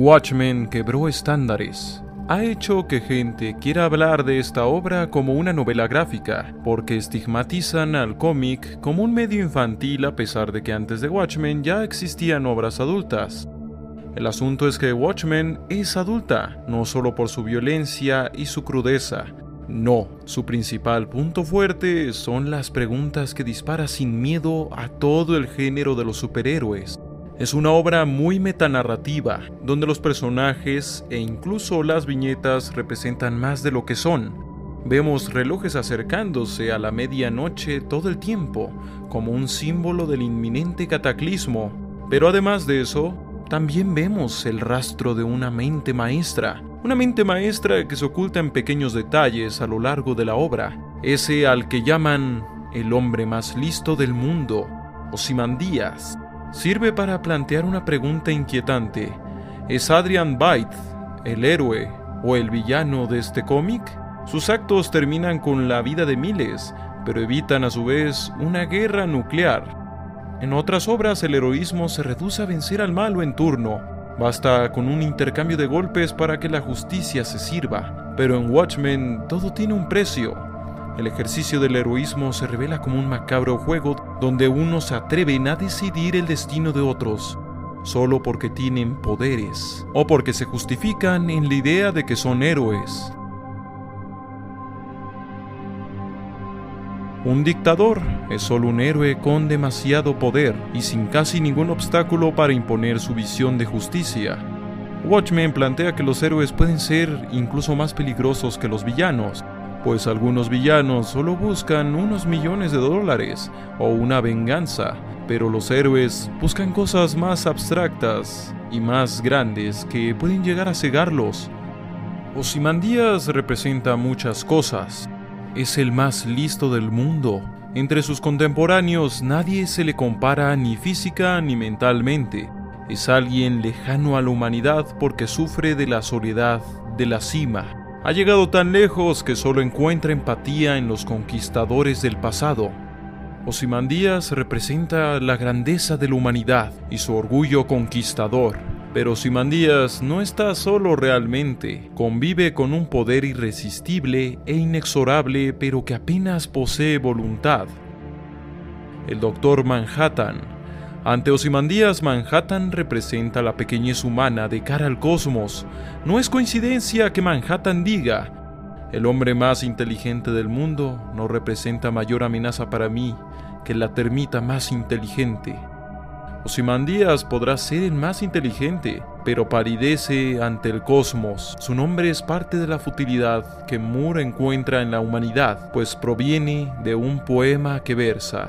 Watchmen quebró estándares. Ha hecho que gente quiera hablar de esta obra como una novela gráfica, porque estigmatizan al cómic como un medio infantil a pesar de que antes de Watchmen ya existían obras adultas. El asunto es que Watchmen es adulta, no solo por su violencia y su crudeza. No, su principal punto fuerte son las preguntas que dispara sin miedo a todo el género de los superhéroes. Es una obra muy metanarrativa, donde los personajes e incluso las viñetas representan más de lo que son. Vemos relojes acercándose a la medianoche todo el tiempo, como un símbolo del inminente cataclismo. Pero además de eso, también vemos el rastro de una mente maestra, una mente maestra que se oculta en pequeños detalles a lo largo de la obra, ese al que llaman el hombre más listo del mundo, Osimandías sirve para plantear una pregunta inquietante. ¿Es Adrian Byte el héroe o el villano de este cómic? Sus actos terminan con la vida de miles, pero evitan a su vez una guerra nuclear. En otras obras el heroísmo se reduce a vencer al malo en turno. Basta con un intercambio de golpes para que la justicia se sirva. Pero en Watchmen todo tiene un precio. El ejercicio del heroísmo se revela como un macabro juego donde unos se atreven a decidir el destino de otros, solo porque tienen poderes o porque se justifican en la idea de que son héroes. Un dictador es solo un héroe con demasiado poder y sin casi ningún obstáculo para imponer su visión de justicia. Watchmen plantea que los héroes pueden ser incluso más peligrosos que los villanos, pues algunos villanos solo buscan unos millones de dólares o una venganza, pero los héroes buscan cosas más abstractas y más grandes que pueden llegar a cegarlos. Osimandías representa muchas cosas. Es el más listo del mundo. Entre sus contemporáneos nadie se le compara ni física ni mentalmente. Es alguien lejano a la humanidad porque sufre de la soledad de la cima ha llegado tan lejos que solo encuentra empatía en los conquistadores del pasado. Osimandías representa la grandeza de la humanidad y su orgullo conquistador. Pero Osimandías no está solo realmente, convive con un poder irresistible e inexorable pero que apenas posee voluntad. El Doctor Manhattan ante Osimandías, Manhattan representa la pequeñez humana de cara al cosmos. No es coincidencia que Manhattan diga, el hombre más inteligente del mundo no representa mayor amenaza para mí que la termita más inteligente. Osimandías podrá ser el más inteligente, pero palidece ante el cosmos. Su nombre es parte de la futilidad que Moore encuentra en la humanidad, pues proviene de un poema que versa.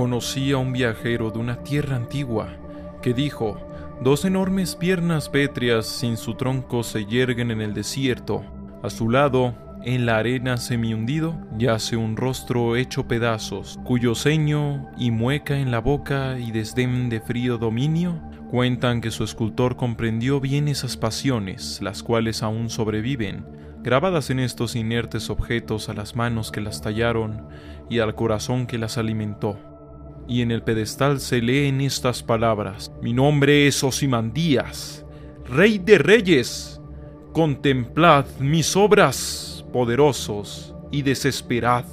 Conocí a un viajero de una tierra antigua que dijo, dos enormes piernas pétreas sin su tronco se yerguen en el desierto. A su lado, en la arena semi-hundido, yace un rostro hecho pedazos, cuyo ceño y mueca en la boca y desdén de frío dominio cuentan que su escultor comprendió bien esas pasiones, las cuales aún sobreviven, grabadas en estos inertes objetos a las manos que las tallaron y al corazón que las alimentó y en el pedestal se leen estas palabras. Mi nombre es Osimandías, Rey de Reyes. Contemplad mis obras, poderosos, y desesperad.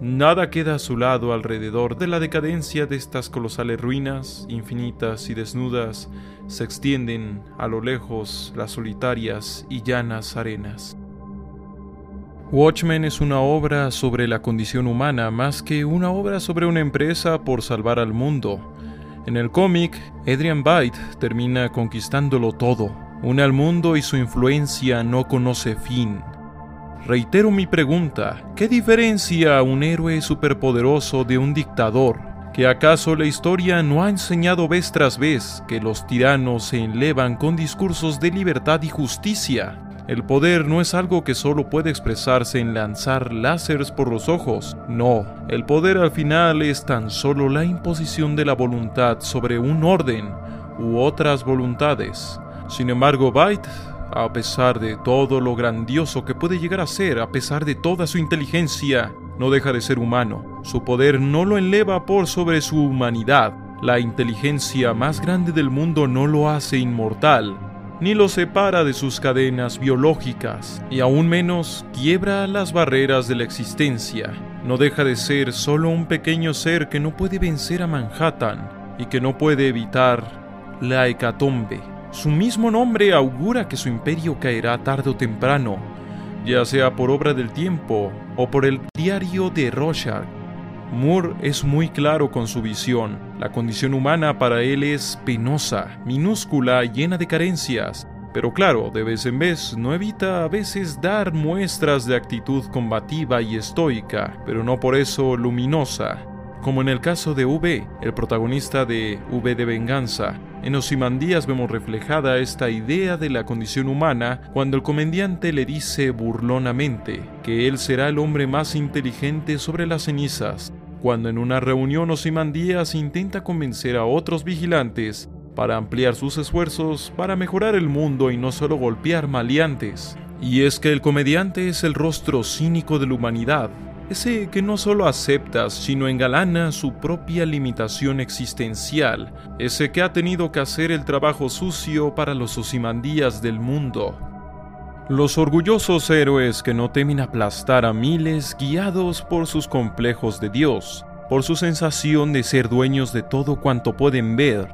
Nada queda a su lado alrededor de la decadencia de estas colosales ruinas, infinitas y desnudas, se extienden a lo lejos las solitarias y llanas arenas. Watchmen es una obra sobre la condición humana más que una obra sobre una empresa por salvar al mundo. En el cómic, Adrian Byte termina conquistándolo todo. Une al mundo y su influencia no conoce fin. Reitero mi pregunta, ¿qué diferencia un héroe superpoderoso de un dictador? ¿Que acaso la historia no ha enseñado vez tras vez que los tiranos se elevan con discursos de libertad y justicia? El poder no es algo que solo puede expresarse en lanzar láseres por los ojos. No, el poder al final es tan solo la imposición de la voluntad sobre un orden u otras voluntades. Sin embargo, Byte, a pesar de todo lo grandioso que puede llegar a ser, a pesar de toda su inteligencia, no deja de ser humano. Su poder no lo eleva por sobre su humanidad. La inteligencia más grande del mundo no lo hace inmortal, ni lo separa de sus cadenas biológicas, y aún menos quiebra las barreras de la existencia. No deja de ser solo un pequeño ser que no puede vencer a Manhattan y que no puede evitar la hecatombe. Su mismo nombre augura que su imperio caerá tarde o temprano, ya sea por obra del tiempo o por el diario de Rorschach. Moore es muy claro con su visión. La condición humana para él es penosa, minúscula, llena de carencias. Pero claro, de vez en vez no evita a veces dar muestras de actitud combativa y estoica, pero no por eso luminosa, como en el caso de V, el protagonista de V de Venganza. En Osimandías vemos reflejada esta idea de la condición humana cuando el comediante le dice burlonamente que él será el hombre más inteligente sobre las cenizas, cuando en una reunión Osimandías intenta convencer a otros vigilantes para ampliar sus esfuerzos para mejorar el mundo y no solo golpear maleantes. Y es que el comediante es el rostro cínico de la humanidad, ese que no solo acepta, sino engalana su propia limitación existencial, ese que ha tenido que hacer el trabajo sucio para los osimandías del mundo. Los orgullosos héroes que no temen aplastar a miles guiados por sus complejos de Dios, por su sensación de ser dueños de todo cuanto pueden ver.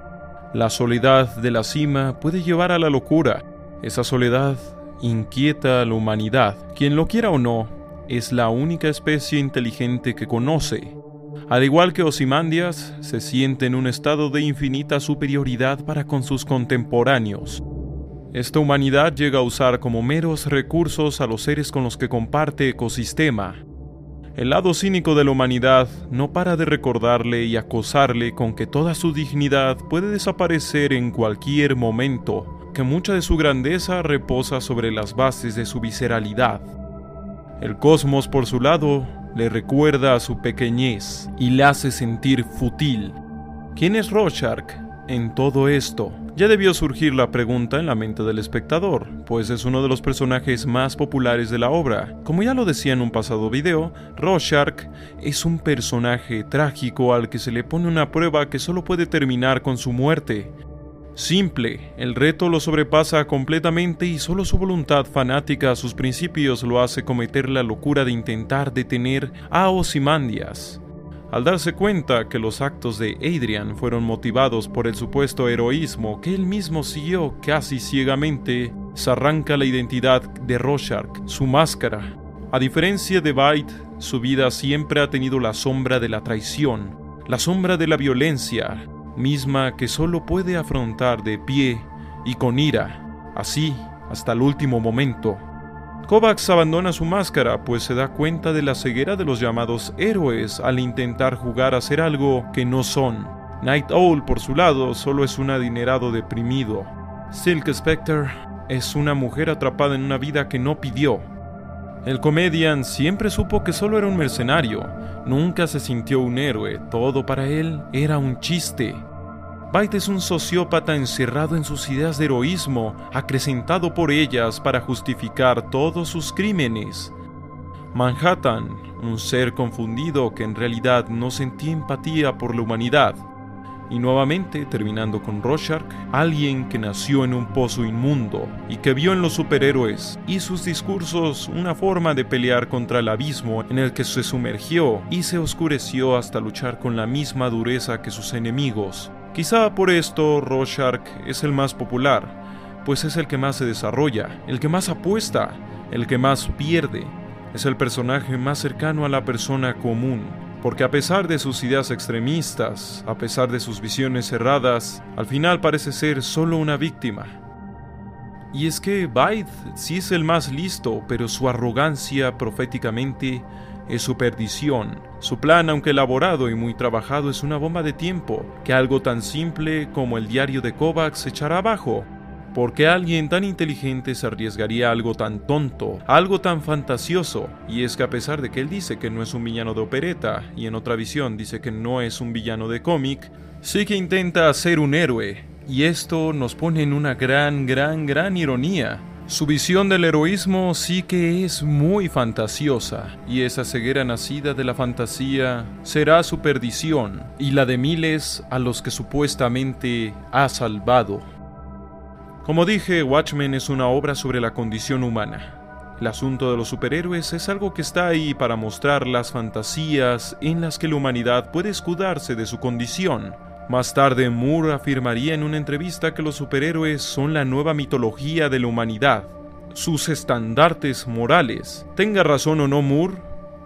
La soledad de la cima puede llevar a la locura. Esa soledad inquieta a la humanidad. Quien lo quiera o no, es la única especie inteligente que conoce. Al igual que Osimandias, se siente en un estado de infinita superioridad para con sus contemporáneos. Esta humanidad llega a usar como meros recursos a los seres con los que comparte ecosistema. El lado cínico de la humanidad no para de recordarle y acosarle con que toda su dignidad puede desaparecer en cualquier momento, que mucha de su grandeza reposa sobre las bases de su visceralidad. El cosmos, por su lado, le recuerda a su pequeñez y le hace sentir fútil. ¿Quién es Rorschach en todo esto? Ya debió surgir la pregunta en la mente del espectador, pues es uno de los personajes más populares de la obra. Como ya lo decía en un pasado video, Rorschach es un personaje trágico al que se le pone una prueba que solo puede terminar con su muerte. Simple, el reto lo sobrepasa completamente y solo su voluntad fanática a sus principios lo hace cometer la locura de intentar detener a Ozymandias. Al darse cuenta que los actos de Adrian fueron motivados por el supuesto heroísmo que él mismo siguió casi ciegamente, se arranca la identidad de Rorschach, su máscara. A diferencia de Byte, su vida siempre ha tenido la sombra de la traición, la sombra de la violencia, misma que solo puede afrontar de pie y con ira, así hasta el último momento. Kovacs abandona su máscara, pues se da cuenta de la ceguera de los llamados héroes al intentar jugar a ser algo que no son. Night Owl, por su lado, solo es un adinerado deprimido. Silk Spectre es una mujer atrapada en una vida que no pidió. El comedian siempre supo que solo era un mercenario, nunca se sintió un héroe, todo para él era un chiste. Byte es un sociópata encerrado en sus ideas de heroísmo, acrecentado por ellas para justificar todos sus crímenes. Manhattan, un ser confundido que en realidad no sentía empatía por la humanidad. Y nuevamente, terminando con Rorschach, alguien que nació en un pozo inmundo y que vio en los superhéroes y sus discursos una forma de pelear contra el abismo en el que se sumergió y se oscureció hasta luchar con la misma dureza que sus enemigos. Quizá por esto Rorschach es el más popular, pues es el que más se desarrolla, el que más apuesta, el que más pierde. Es el personaje más cercano a la persona común, porque a pesar de sus ideas extremistas, a pesar de sus visiones cerradas, al final parece ser solo una víctima. Y es que Byte sí es el más listo, pero su arrogancia proféticamente es su perdición. Su plan, aunque elaborado y muy trabajado, es una bomba de tiempo, que algo tan simple como el diario de Kovacs echará abajo. porque alguien tan inteligente se arriesgaría a algo tan tonto, algo tan fantasioso? Y es que a pesar de que él dice que no es un villano de opereta, y en otra visión dice que no es un villano de cómic, sí que intenta ser un héroe. Y esto nos pone en una gran, gran, gran ironía, su visión del heroísmo sí que es muy fantasiosa, y esa ceguera nacida de la fantasía será su perdición y la de miles a los que supuestamente ha salvado. Como dije, Watchmen es una obra sobre la condición humana. El asunto de los superhéroes es algo que está ahí para mostrar las fantasías en las que la humanidad puede escudarse de su condición. Más tarde, Moore afirmaría en una entrevista que los superhéroes son la nueva mitología de la humanidad, sus estandartes morales. Tenga razón o no Moore,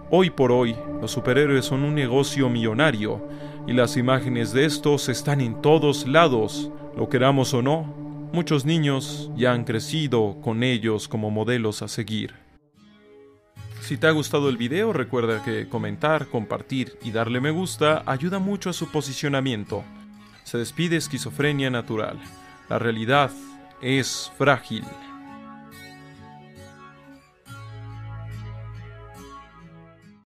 hoy por hoy los superhéroes son un negocio millonario y las imágenes de estos están en todos lados, lo queramos o no, Muchos niños ya han crecido con ellos como modelos a seguir. Si te ha gustado el video, recuerda que comentar, compartir y darle me gusta ayuda mucho a su posicionamiento. Se despide esquizofrenia natural. La realidad es frágil.